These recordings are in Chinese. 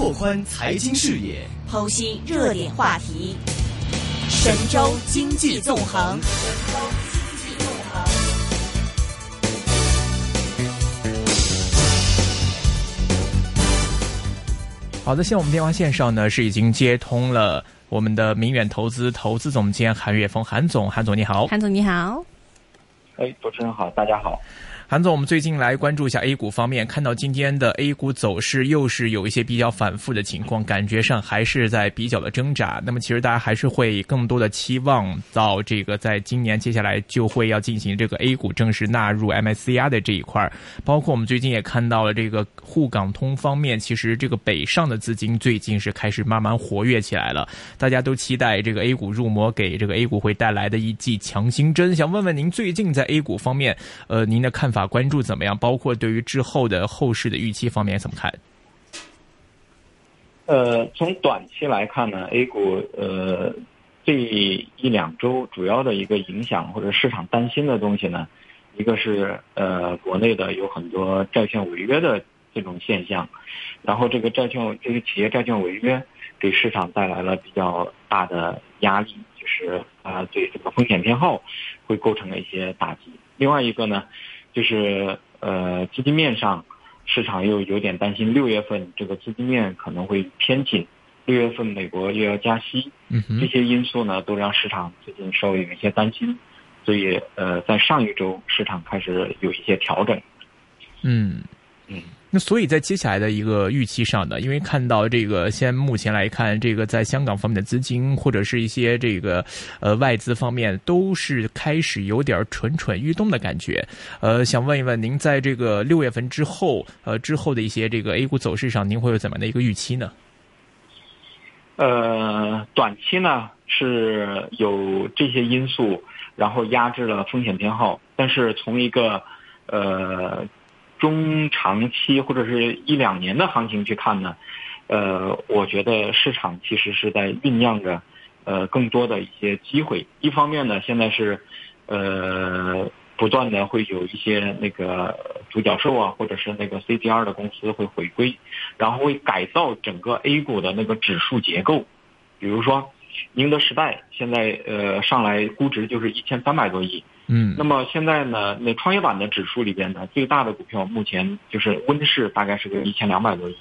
拓宽财经视野，剖析热点话题。神州经济纵横。好的，现在我们电话线上呢是已经接通了我们的明远投资投资总监韩岳峰，韩总，韩总你好，韩总你好，哎，主持人好，大家好。韩总，我们最近来关注一下 A 股方面，看到今天的 A 股走势又是有一些比较反复的情况，感觉上还是在比较的挣扎。那么，其实大家还是会更多的期望到这个，在今年接下来就会要进行这个 A 股正式纳入 MSCI 的这一块。包括我们最近也看到了这个沪港通方面，其实这个北上的资金最近是开始慢慢活跃起来了。大家都期待这个 A 股入魔给这个 A 股会带来的一剂强心针。想问问您，最近在 A 股方面，呃，您的看法？啊关注怎么样？包括对于之后的后市的预期方面怎么看？呃，从短期来看呢，A 股呃这一两周主要的一个影响或者市场担心的东西呢，一个是呃国内的有很多债券违约的这种现象，然后这个债券这个企业债券违约给市场带来了比较大的压力，就是啊对这个风险偏好会构成了一些打击。另外一个呢。就是呃，资金面上，市场又有点担心，六月份这个资金面可能会偏紧，六月份美国又要加息，这些因素呢，都让市场最近稍微有一些担心，所以呃，在上一周市场开始有一些调整。嗯嗯。那所以在接下来的一个预期上呢，因为看到这个，先目前来看，这个在香港方面的资金或者是一些这个呃外资方面，都是开始有点蠢蠢欲动的感觉。呃，想问一问您，在这个六月份之后，呃之后的一些这个 A 股走势上，您会有怎么样的一个预期呢？呃，短期呢是有这些因素，然后压制了风险偏好，但是从一个呃。中长期或者是一两年的行情去看呢，呃，我觉得市场其实是在酝酿着，呃，更多的一些机会。一方面呢，现在是，呃，不断的会有一些那个独角兽啊，或者是那个 CDR 的公司会回归，然后会改造整个 A 股的那个指数结构。比如说，宁德时代现在呃上来估值就是一千三百多亿。嗯，那么现在呢，那创业板的指数里边呢，最大的股票目前就是温氏，大概是个一千两百多亿。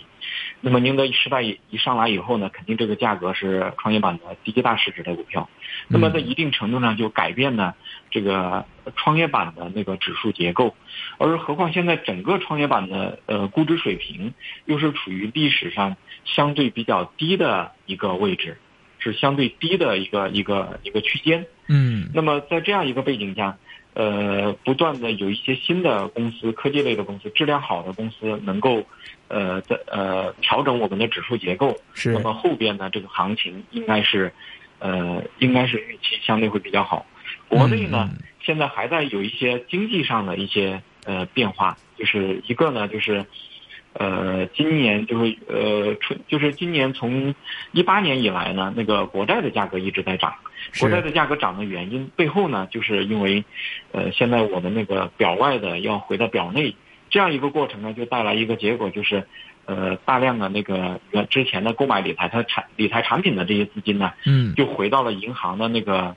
那么宁德时代一上来以后呢，肯定这个价格是创业板的第一大市值的股票。那么在一定程度上就改变了这个创业板的那个指数结构，而何况现在整个创业板的呃估值水平又是处于历史上相对比较低的一个位置。是相对低的一个一个一个区间，嗯，那么在这样一个背景下，呃，不断的有一些新的公司，科技类的公司，质量好的公司能够，呃，在呃调整我们的指数结构，是，那么后边呢，这个行情应该是，呃，应该是预期相对会比较好。国内呢，现在还在有一些经济上的一些呃变化，就是一个呢，就是。呃，今年就是呃，春就是今年从一八年以来呢，那个国债的价格一直在涨。国债的价格涨的原因背后呢，就是因为，呃，现在我们那个表外的要回到表内，这样一个过程呢，就带来一个结果，就是呃，大量的那个呃之前的购买理财它产理财产品的这些资金呢，嗯，就回到了银行的那个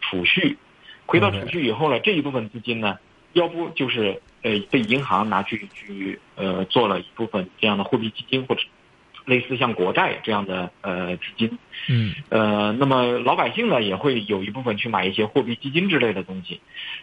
储蓄，回到储蓄以后呢，这一部分资金呢，要不就是。呃，被银行拿去去呃做了一部分这样的货币基金或者类似像国债这样的呃基金，嗯，呃，那么老百姓呢也会有一部分去买一些货币基金之类的东西，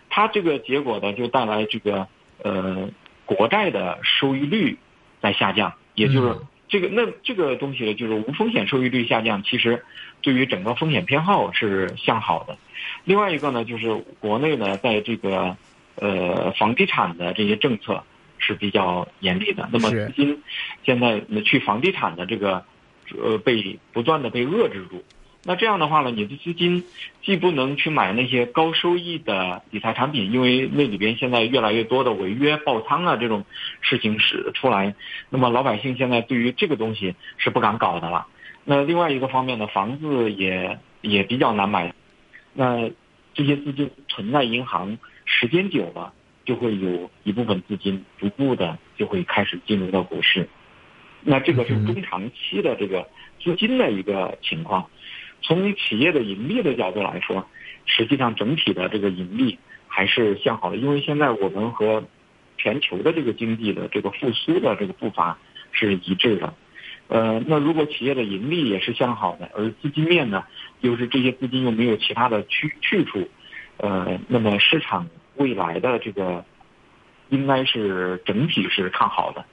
它这个结果呢就带来这个呃国债的收益率在下降，也就是这个那这个东西呢就是无风险收益率下降，其实对于整个风险偏好是向好的。另外一个呢就是国内呢在这个。呃，房地产的这些政策是比较严厉的。那么资金现在去房地产的这个呃被不断的被遏制住。那这样的话呢，你的资金既不能去买那些高收益的理财产品，因为那里边现在越来越多的违约爆仓啊这种事情是出来。那么老百姓现在对于这个东西是不敢搞的了。那另外一个方面呢，房子也也比较难买。那这些资金存在银行。时间久了，就会有一部分资金逐步的就会开始进入到股市。那这个是中长期的这个资金的一个情况。从企业的盈利的角度来说，实际上整体的这个盈利还是向好的，因为现在我们和全球的这个经济的这个复苏的这个步伐是一致的。呃，那如果企业的盈利也是向好的，而资金面呢，又是这些资金又没有其他的去去处，呃，那么市场未来的这个应该是整体是看好的。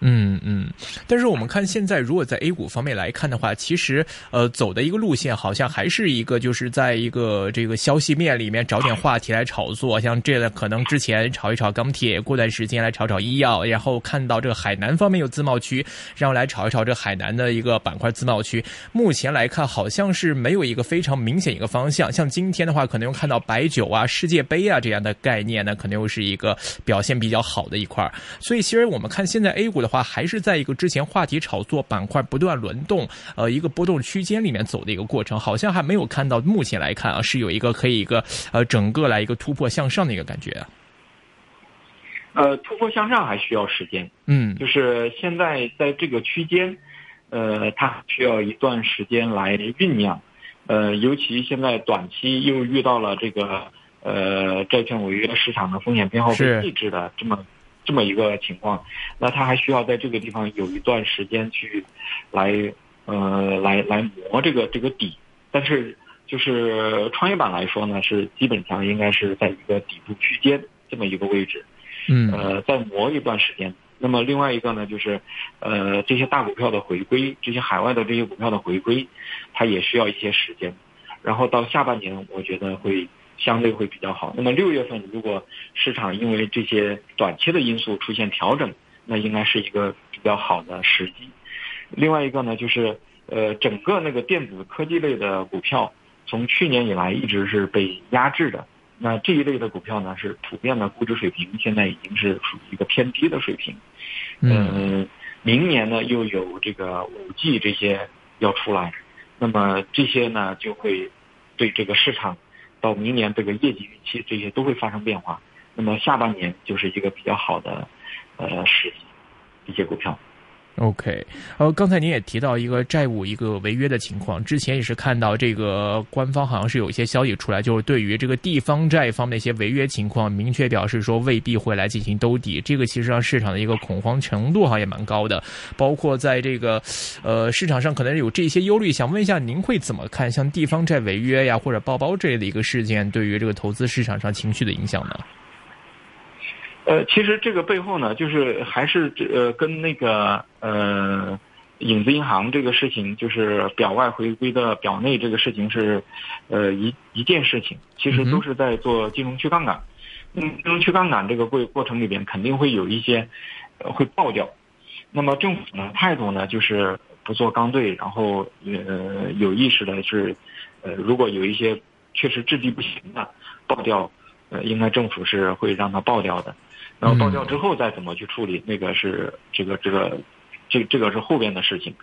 嗯嗯，但是我们看现在，如果在 A 股方面来看的话，其实呃走的一个路线好像还是一个，就是在一个这个消息面里面找点话题来炒作，像这个可能之前炒一炒钢铁，过段时间来炒炒医药，然后看到这个海南方面有自贸区，然后来炒一炒这海南的一个板块自贸区。目前来看，好像是没有一个非常明显一个方向。像今天的话，可能又看到白酒啊、世界杯啊这样的概念呢，可能又是一个表现比较好的一块。所以其实我们看现在 A 股的。话还是在一个之前话题炒作板块不断轮动，呃，一个波动区间里面走的一个过程，好像还没有看到目前来看啊，是有一个可以一个呃整个来一个突破向上的一个感觉。呃，突破向上还需要时间，嗯，就是现在在这个区间，呃，它需要一段时间来酝酿，呃，尤其现在短期又遇到了这个呃债券违约市场的风险偏好被抑制的这么。这么一个情况，那他还需要在这个地方有一段时间去，来呃来来磨这个这个底，但是就是创业板来说呢，是基本上应该是在一个底部区间这么一个位置，嗯，呃，再磨一段时间。那么另外一个呢，就是呃这些大股票的回归，这些海外的这些股票的回归，它也需要一些时间，然后到下半年，我觉得会。相对会比较好。那么六月份，如果市场因为这些短期的因素出现调整，那应该是一个比较好的时机。另外一个呢，就是呃，整个那个电子科技类的股票，从去年以来一直是被压制的。那这一类的股票呢，是普遍的估值水平现在已经是属于一个偏低的水平。嗯，明年呢又有这个五 G 这些要出来，那么这些呢就会对这个市场。到明年这个业绩预期这些都会发生变化，那么下半年就是一个比较好的呃时机，一些股票。OK，呃，刚才您也提到一个债务一个违约的情况，之前也是看到这个官方好像是有一些消息出来，就是对于这个地方债方面一些违约情况，明确表示说未必会来进行兜底。这个其实让市场的一个恐慌程度好像也蛮高的，包括在这个呃市场上可能有这些忧虑。想问一下，您会怎么看像地方债违约呀或者爆包这类的一个事件对于这个投资市场上情绪的影响呢？呃，其实这个背后呢，就是还是呃跟那个呃影子银行这个事情，就是表外回归的表内这个事情是呃一一件事情，其实都是在做金融去杠杆。嗯，金融去杠杆这个过过程里边肯定会有一些会爆掉。那么政府呢态度呢就是不做刚兑，然后呃有意识的是呃如果有一些确实质地不行的爆掉，呃应该政府是会让它爆掉的。然后爆掉之后再怎么去处理，那个是这个这个，这这个是后边的事情。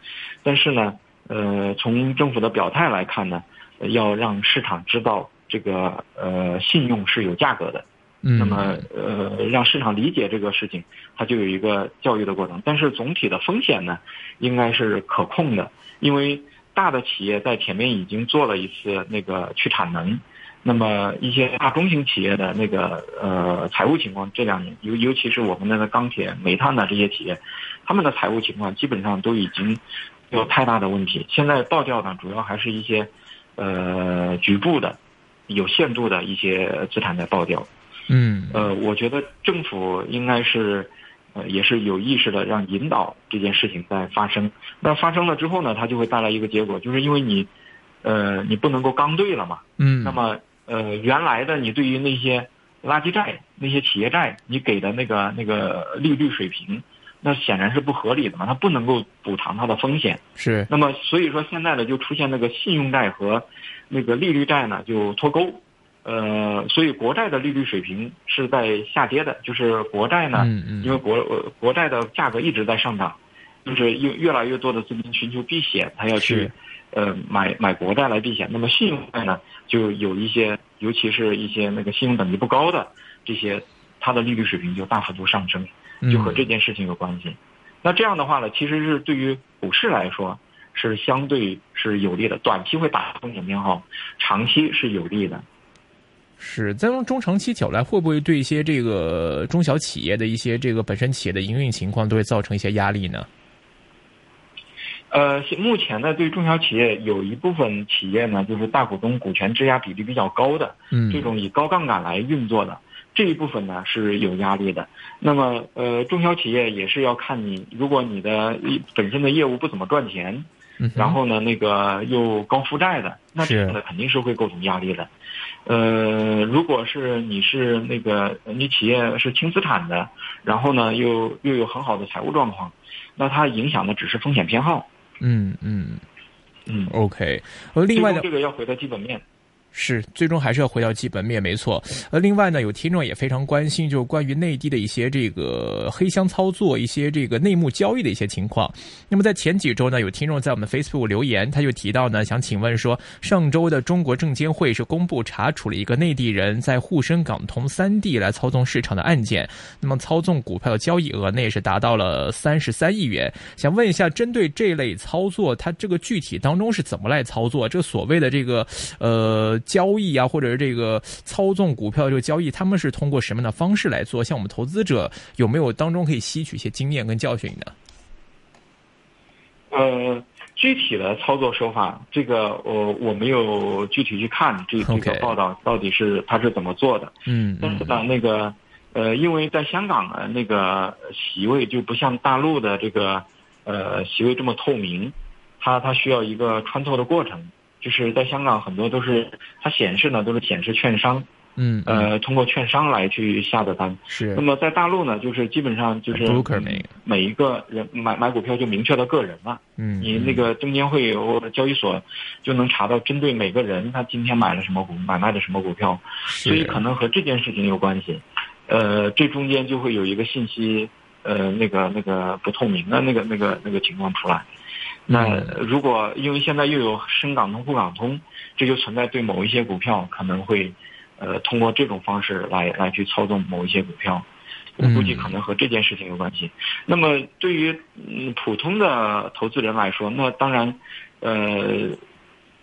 但是呢，呃，从政府的表态来看呢，要让市场知道这个呃信用是有价格的。嗯。那么呃，让市场理解这个事情，它就有一个教育的过程。但是总体的风险呢，应该是可控的，因为大的企业在前面已经做了一次那个去产能。那么一些大中型企业的那个呃财务情况，这两年尤尤其是我们那个钢铁、煤炭的这些企业，他们的财务情况基本上都已经没有太大的问题。现在爆掉呢，主要还是一些呃局部的、有限度的一些资产在爆掉。嗯，呃，我觉得政府应该是呃也是有意识的让引导这件事情在发生。那发生了之后呢，它就会带来一个结果，就是因为你呃你不能够刚兑了嘛。嗯，那么。呃，原来的你对于那些垃圾债、那些企业债，你给的那个那个利率水平，那显然是不合理的嘛，它不能够补偿它的风险。是。那么所以说现在呢，就出现那个信用债和那个利率债呢就脱钩，呃，所以国债的利率水平是在下跌的，就是国债呢，因为国国债的价格一直在上涨，就是越越来越多的资金寻求避险，它要去。呃，买买国债来避险，那么信用债呢，就有一些，尤其是一些那个信用等级不高的这些，它的利率水平就大幅度上升，就和这件事情有关系。那这样的话呢，其实是对于股市来说是相对是有利的，短期会打风险偏好，长期是有利的。是在用中长期角来，会不会对一些这个中小企业的一些这个本身企业的营运情况都会造成一些压力呢？呃，目前呢，对中小企业有一部分企业呢，就是大股东股权质押比例比较高的，嗯，这种以高杠杆来运作的这一部分呢是有压力的。那么，呃，中小企业也是要看你，如果你的本身的业务不怎么赚钱，然后呢，那个又高负债的，那这样的肯定是会构成压力的。呃，如果是你是那个你企业是轻资产的，然后呢又又有很好的财务状况，那它影响的只是风险偏好。嗯嗯嗯，OK。呃，另外呢，这个要回到基本面。是，最终还是要回到基本面，没错。呃，另外呢，有听众也非常关心，就是关于内地的一些这个黑箱操作、一些这个内幕交易的一些情况。那么在前几周呢，有听众在我们 Facebook 留言，他就提到呢，想请问说，上周的中国证监会是公布查处了一个内地人在沪深港通三地来操纵市场的案件，那么操纵股票的交易额呢也是达到了三十三亿元。想问一下，针对这类操作，它这个具体当中是怎么来操作？这所谓的这个呃。交易啊，或者是这个操纵股票这个交易，他们是通过什么样的方式来做？像我们投资者有没有当中可以吸取一些经验跟教训呢？呃，具体的操作手法，这个我我没有具体去看这这个报道到底是他是怎么做的。嗯，但是呢，那个呃，因为在香港的，那个席位就不像大陆的这个呃席位这么透明，它它需要一个穿透的过程。就是在香港，很多都是它显示呢，都是显示券商，嗯，呃，通过券商来去下的单。是。那么在大陆呢，就是基本上就是每每一个人买买股票就明确到个人了。嗯。你那个证监会或者交易所就能查到针对每个人他今天买了什么股，买卖的什么股票，所以可能和这件事情有关系。呃，这中间就会有一个信息，呃，那个那个不透明的那个那个那个情况出来。那如果因为现在又有深港通、沪港通，这就存在对某一些股票可能会，呃，通过这种方式来来去操纵某一些股票，我估计可能和这件事情有关系。那么对于嗯普通的投资人来说，那当然，呃，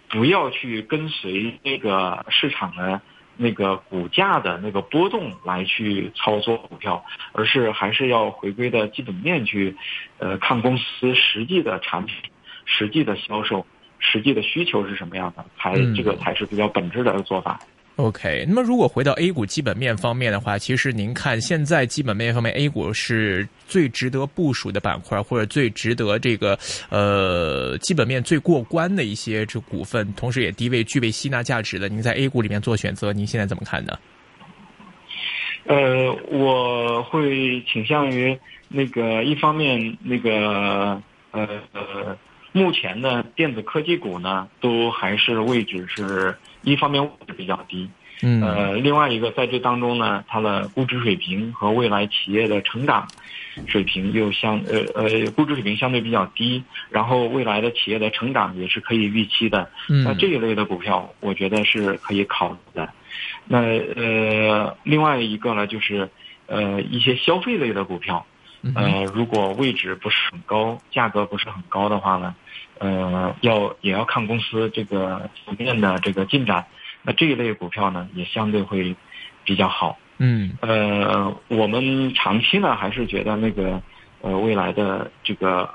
不要去跟随那个市场的。那个股价的那个波动来去操作股票，而是还是要回归的基本面去，呃，看公司实际的产品、实际的销售、实际的需求是什么样的，才这个才是比较本质的做法。OK，那么如果回到 A 股基本面方面的话，其实您看现在基本面方面，A 股是最值得部署的板块，或者最值得这个呃基本面最过关的一些这股份，同时也低位具备吸纳价值的。您在 A 股里面做选择，您现在怎么看呢？呃，我会倾向于那个一方面，那个呃呃，目前呢电子科技股呢，都还是位置是。一方面位置比较低，嗯，呃，另外一个在这当中呢，它的估值水平和未来企业的成长水平又相呃呃估值水平相对比较低，然后未来的企业的成长也是可以预期的，嗯，那这一类的股票我觉得是可以考虑的。那呃，另外一个呢，就是呃一些消费类的股票，呃，如果位置不是很高，价格不是很高的话呢？呃，要也要看公司这个层面的这个进展，那这一类股票呢，也相对会比较好。嗯，呃，我们长期呢，还是觉得那个呃未来的这个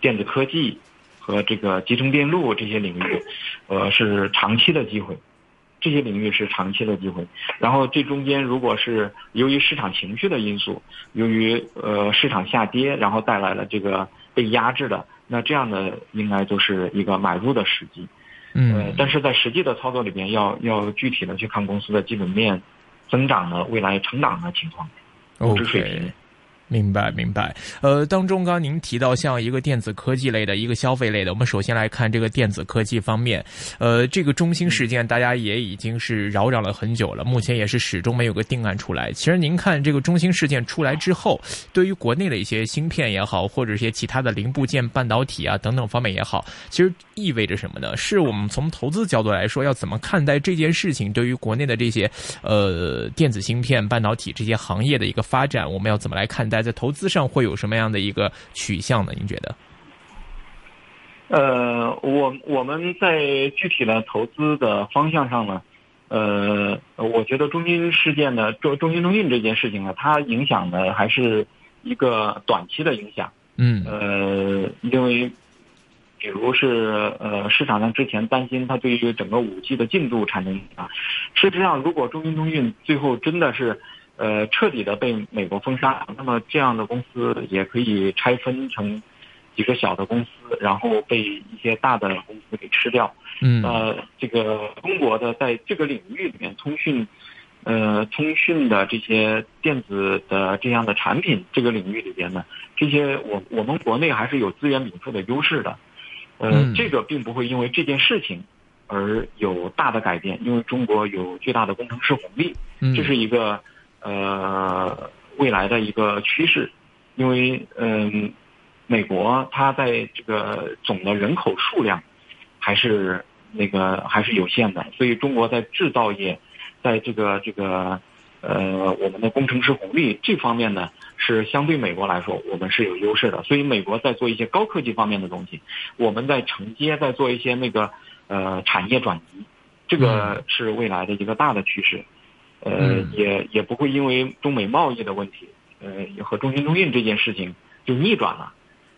电子科技和这个集成电路这些领域，呃，是长期的机会。这些领域是长期的机会。然后这中间，如果是由于市场情绪的因素，由于呃市场下跌，然后带来了这个被压制的。那这样的应该都是一个买入的时机，嗯，但是在实际的操作里边，要要具体的去看公司的基本面增长的未来成长的情况，估值水平。明白，明白。呃，当中刚您提到像一个电子科技类的一个消费类的，我们首先来看这个电子科技方面。呃，这个中兴事件大家也已经是扰攘了很久了，目前也是始终没有个定案出来。其实您看这个中兴事件出来之后，对于国内的一些芯片也好，或者一些其他的零部件、半导体啊等等方面也好，其实意味着什么呢？是我们从投资角度来说，要怎么看待这件事情？对于国内的这些呃电子芯片、半导体这些行业的一个发展，我们要怎么来看待？待，在投资上会有什么样的一个取向呢？您觉得？呃，我我们在具体的投资的方向上呢，呃，我觉得中金事件呢，中中金通讯这件事情呢，它影响的还是一个短期的影响。嗯。呃，因为，比如是呃，市场上之前担心它对于整个五 G 的进度产生影响。事实上，如果中金通讯最后真的是呃彻底的被美国封杀，那么这样的公司也可以拆分成。几个小的公司，然后被一些大的公司给吃掉。嗯，呃，这个中国的在这个领域里面，通讯，呃，通讯的这些电子的这样的产品，这个领域里边呢，这些我我们国内还是有资源禀赋的优势的。呃，这个并不会因为这件事情而有大的改变，因为中国有巨大的工程师红利，这是一个呃未来的一个趋势，因为嗯。美国它在这个总的人口数量，还是那个还是有限的，所以中国在制造业，在这个这个呃我们的工程师红利这方面呢，是相对美国来说我们是有优势的。所以美国在做一些高科技方面的东西，我们在承接在做一些那个呃产业转移，这个是未来的一个大的趋势，呃也也不会因为中美贸易的问题，呃和中兴中印这件事情就逆转了。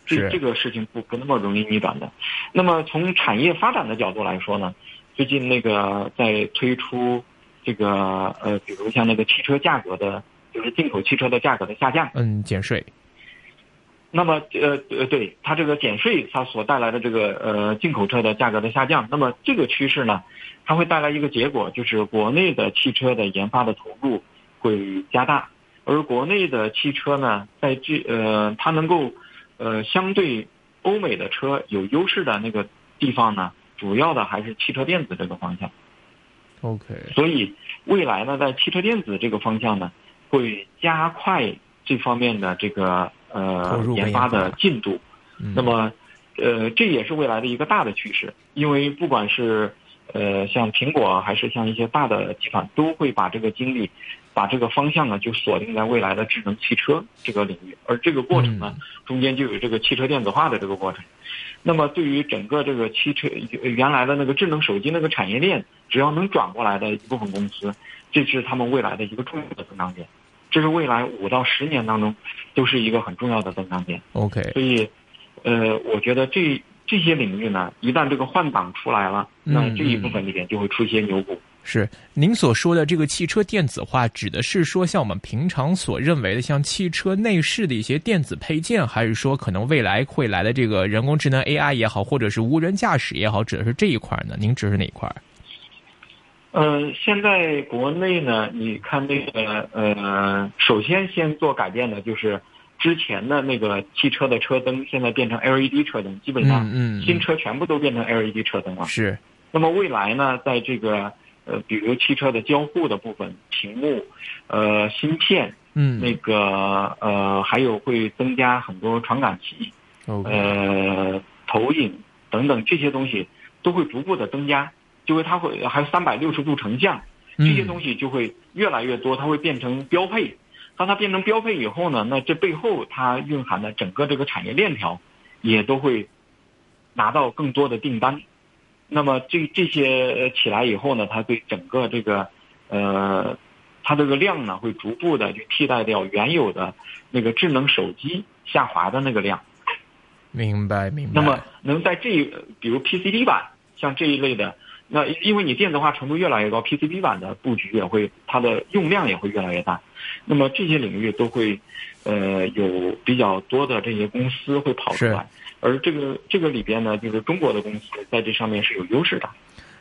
这这个事情不不那么容易逆转的。那么从产业发展的角度来说呢，最近那个在推出这个呃，比如像那个汽车价格的，就是进口汽车的价格的下降，嗯，减税。那么呃呃，对它这个减税，它所带来的这个呃进口车的价格的下降，那么这个趋势呢，它会带来一个结果，就是国内的汽车的研发的投入会加大，而国内的汽车呢，在这呃，它能够。呃，相对欧美的车有优势的那个地方呢，主要的还是汽车电子这个方向。OK，所以未来呢，在汽车电子这个方向呢，会加快这方面的这个呃研发的进度。那么，呃，这也是未来的一个大的趋势，因为不管是呃像苹果还是像一些大的集团，都会把这个精力。把这个方向呢，就锁定在未来的智能汽车这个领域，而这个过程呢，中间就有这个汽车电子化的这个过程。那么，对于整个这个汽车原来的那个智能手机那个产业链，只要能转过来的一部分公司，这是他们未来的一个重要的增长点。这是未来五到十年当中都是一个很重要的增长点。OK，所以，呃，我觉得这这些领域呢，一旦这个换挡出来了，那这一部分里边就会出现牛股。是您所说的这个汽车电子化，指的是说像我们平常所认为的，像汽车内饰的一些电子配件，还是说可能未来会来的这个人工智能 AI 也好，或者是无人驾驶也好，指的是这一块呢？您指是哪一块？呃，现在国内呢，你看那个呃，首先先做改变的就是之前的那个汽车的车灯，现在变成 LED 车灯，基本上新车全部都变成 LED 车灯了。是。那么未来呢，在这个呃，比如汽车的交互的部分，屏幕，呃，芯片，嗯，那个呃，还有会增加很多传感器，呃，投影等等这些东西都会逐步的增加，就会它会还有三百六十度成像，这些东西就会越来越多，它会变成标配。当它变成标配以后呢，那这背后它蕴含的整个这个产业链条，也都会拿到更多的订单。那么这这些起来以后呢，它对整个这个，呃，它这个量呢，会逐步的去替代掉原有的那个智能手机下滑的那个量。明白，明白。那么能在这，比如 P C D 板，像这一类的，那因为你电子化程度越来越高，PCB 板的布局也会，它的用量也会越来越大。那么这些领域都会，呃，有比较多的这些公司会跑出来。而这个这个里边呢，就是中国的公司在这上面是有优势的。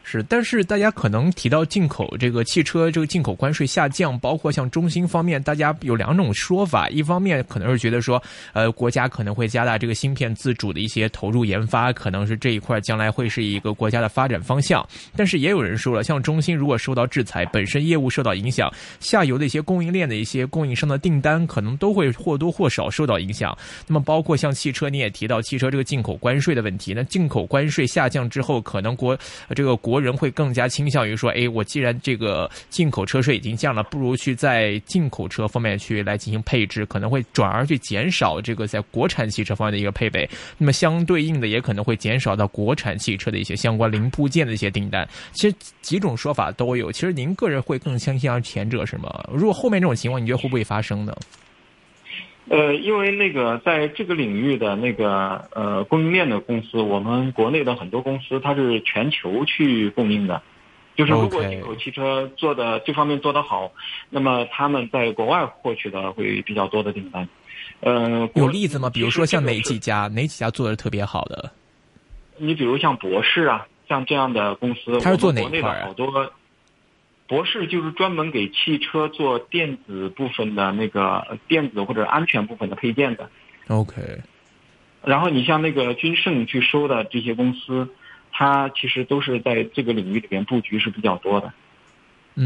是，但是大家可能提到进口这个汽车这个进口关税下降，包括像中兴方面，大家有两种说法。一方面可能是觉得说，呃，国家可能会加大这个芯片自主的一些投入研发，可能是这一块将来会是一个国家的发展方向。但是也有人说了，像中兴如果受到制裁，本身业务受到影响，下游的一些供应链的一些供应商的订单可能都会或多或少受到影响。那么包括像汽车，你也提到汽车这个进口关税的问题，那进口关税下降之后，可能国这个国人会更加倾向于说，哎，我既然这个进口车税已经降了，不如去在进口车方面去来进行配置，可能会转而去减少这个在国产汽车方面的一个配备。那么相对应的，也可能会减少到国产汽车的一些相关零部件的一些订单。其实几种说法都有。其实您个人会更相信前者是吗？如果后面这种情况，你觉得会不会发生呢？呃，因为那个在这个领域的那个呃供应链的公司，我们国内的很多公司它是全球去供应的，就是如果进口汽车做的这方面做得好，那么他们在国外获取的会比较多的订单。呃，有例子吗？比如说像哪几家哪几家做的特别好的？你比如像博士啊，像这样的公司，他是做哪块啊好多。博士就是专门给汽车做电子部分的那个电子或者安全部分的配件的。OK。然后你像那个君盛去收的这些公司，它其实都是在这个领域里边布局是比较多的，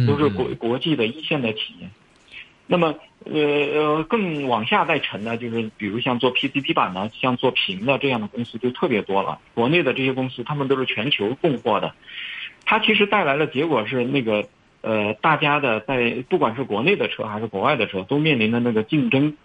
都是国国际的一线的企业。那么呃呃，更往下再沉呢，就是比如像做 PCB 板的、像做屏的这样的公司就特别多了。国内的这些公司，他们都是全球供货的，它其实带来的结果是那个。呃，大家的在不管是国内的车还是国外的车，都面临的那个竞争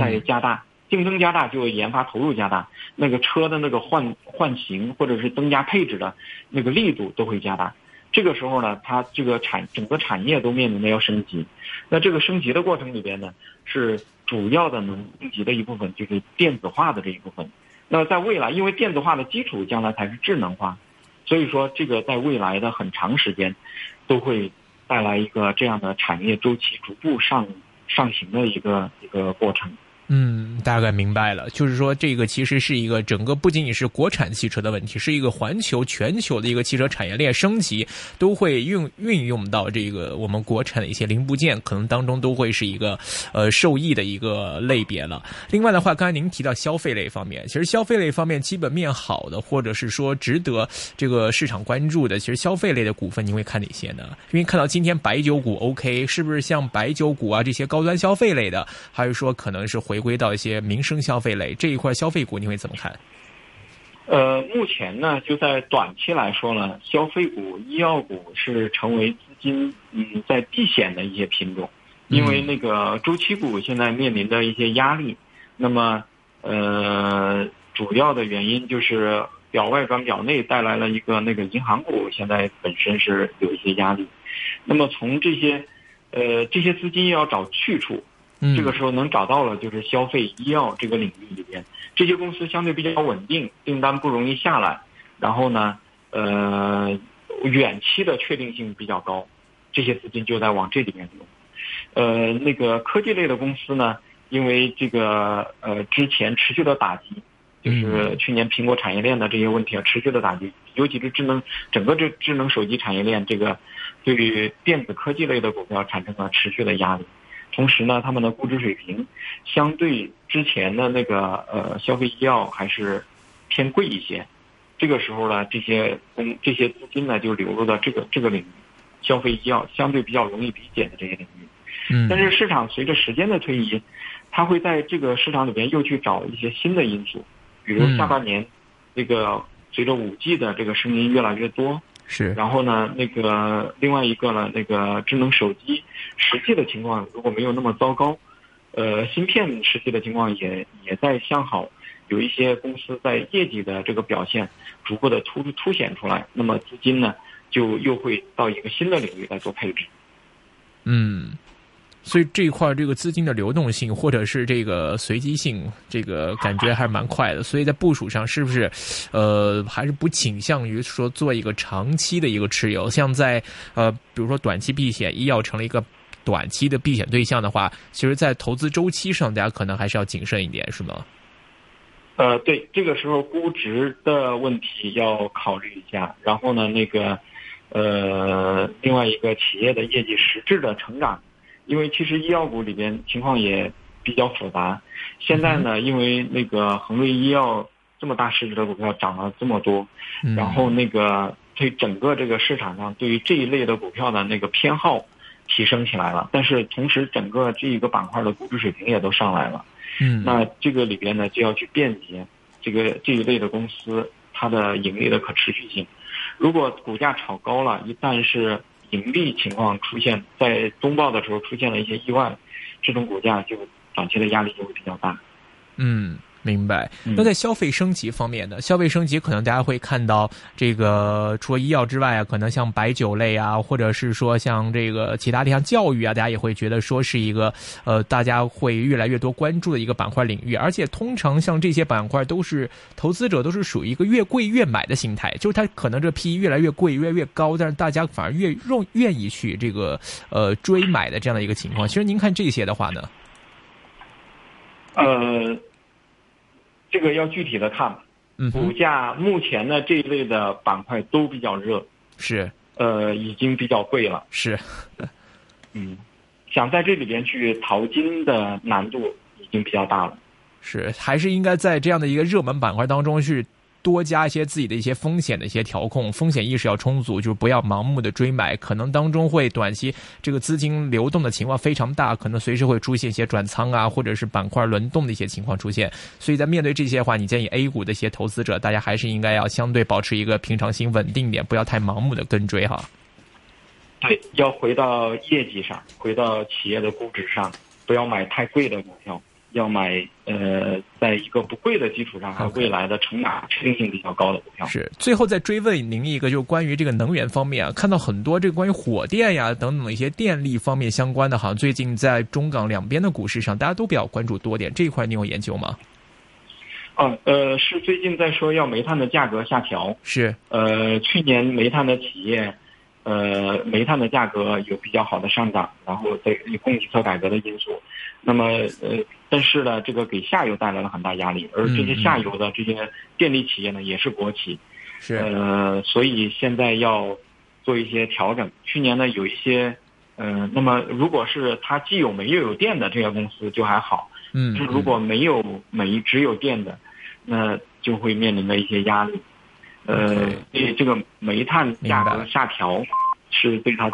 在加大，竞争加大就研发投入加大，那个车的那个换换型或者是增加配置的那个力度都会加大。这个时候呢，它这个产整个产业都面临着要升级。那这个升级的过程里边呢，是主要的能升级的一部分就是电子化的这一部分。那在未来，因为电子化的基础将来才是智能化，所以说这个在未来的很长时间都会。带来一个这样的产业周期逐步上上行的一个一个过程。嗯，大概明白了，就是说这个其实是一个整个不仅仅是国产汽车的问题，是一个环球全球的一个汽车产业链升级，都会运运用到这个我们国产的一些零部件，可能当中都会是一个呃受益的一个类别了。另外的话，刚才您提到消费类方面，其实消费类方面基本面好的，或者是说值得这个市场关注的，其实消费类的股份，您会看哪些呢？因为看到今天白酒股 OK，是不是像白酒股啊这些高端消费类的，还是说可能是回。归到一些民生消费类这一块消费股，你会怎么看？呃，目前呢，就在短期来说呢，消费股、医药股是成为资金嗯在避险的一些品种，因为那个周期股现在面临的一些压力。那么呃，主要的原因就是表外转表内带来了一个那个银行股现在本身是有一些压力。那么从这些呃这些资金要找去处。这个时候能找到了，就是消费医药这个领域里边，这些公司相对比较稳定，订单不容易下来，然后呢，呃，远期的确定性比较高，这些资金就在往这里面流。呃，那个科技类的公司呢，因为这个呃之前持续的打击，就是去年苹果产业链的这些问题啊，持续的打击，尤其是智能整个这智能手机产业链，这个对于电子科技类的股票产生了持续的压力。同时呢，他们的估值水平相对之前的那个呃消费医药还是偏贵一些。这个时候呢，这些公这些资金呢就流入到这个这个领域，消费医药相对比较容易理解的这些领域。嗯。但是市场随着时间的推移，它会在这个市场里边又去找一些新的因素，比如下半年这个随着五 G 的这个声音越来越多。是，然后呢，那个另外一个呢，那个智能手机实际的情况如果没有那么糟糕，呃，芯片实际的情况也也在向好，有一些公司在业绩的这个表现逐步的突凸显出来，那么资金呢就又会到一个新的领域来做配置。嗯。所以这一块这个资金的流动性或者是这个随机性，这个感觉还是蛮快的。所以在部署上是不是，呃，还是不倾向于说做一个长期的一个持有？像在呃，比如说短期避险，医药成了一个短期的避险对象的话，其实，在投资周期上，大家可能还是要谨慎一点，是吗？呃，对，这个时候估值的问题要考虑一下。然后呢，那个呃，另外一个企业的业绩实质的成长。因为其实医药股里边情况也比较复杂，现在呢，因为那个恒瑞医药这么大市值的股票涨了这么多，然后那个对整个这个市场上对于这一类的股票的那个偏好提升起来了，但是同时整个这一个板块的估值水平也都上来了，嗯，那这个里边呢就要去辨别这个这一类的公司它的盈利的可持续性，如果股价炒高了，一旦是盈利情况出现在中报的时候出现了一些意外，这种股价就短期的压力就会比较大。嗯。明白。嗯那在消费升级方面呢？消费升级可能大家会看到这个，除了医药之外啊，可能像白酒类啊，或者是说像这个其他地方教育啊，大家也会觉得说是一个呃，大家会越来越多关注的一个板块领域。而且通常像这些板块都是投资者都是属于一个越贵越买的心态，就是它可能这 P 越来越贵，越来越高，但是大家反而越愿愿意去这个呃追买的这样的一个情况。其实您看这些的话呢，呃，这个要具体的看，嗯股，价目前呢这一类的板块都比较热，是。呃，已经比较贵了。是，嗯，想在这里边去淘金的难度已经比较大了。是，还是应该在这样的一个热门板块当中去多加一些自己的一些风险的一些调控，风险意识要充足，就是不要盲目的追买，可能当中会短期这个资金流动的情况非常大，可能随时会出现一些转仓啊，或者是板块轮动的一些情况出现。所以在面对这些的话，你建议 A 股的一些投资者，大家还是应该要相对保持一个平常心、稳定点，不要太盲目的跟追哈。对，要回到业绩上，回到企业的估值上，不要买太贵的股票，要买呃，在一个不贵的基础上，还有未来的成长确定性比较高的股票。是，最后再追问您一个，就是关于这个能源方面啊，看到很多这个关于火电呀等等一些电力方面相关的，好像最近在中港两边的股市上，大家都比较关注多点，这一块你有研究吗？啊，呃，是最近在说要煤炭的价格下调。是，呃，去年煤炭的企业，呃，煤炭的价格有比较好的上涨，然后在有供给侧改革的因素，那么呃，但是呢，这个给下游带来了很大压力，而这些嗯嗯。下游的这些电力企业呢，也是国企，是，呃，所以现在要做一些调整。去年呢，有一些，呃，那么如果是它既有煤又有电的这些公司就还好，嗯，就是如果没有煤只有电的，那就会面临的一些压力。呃所以这个煤炭价格下调是对它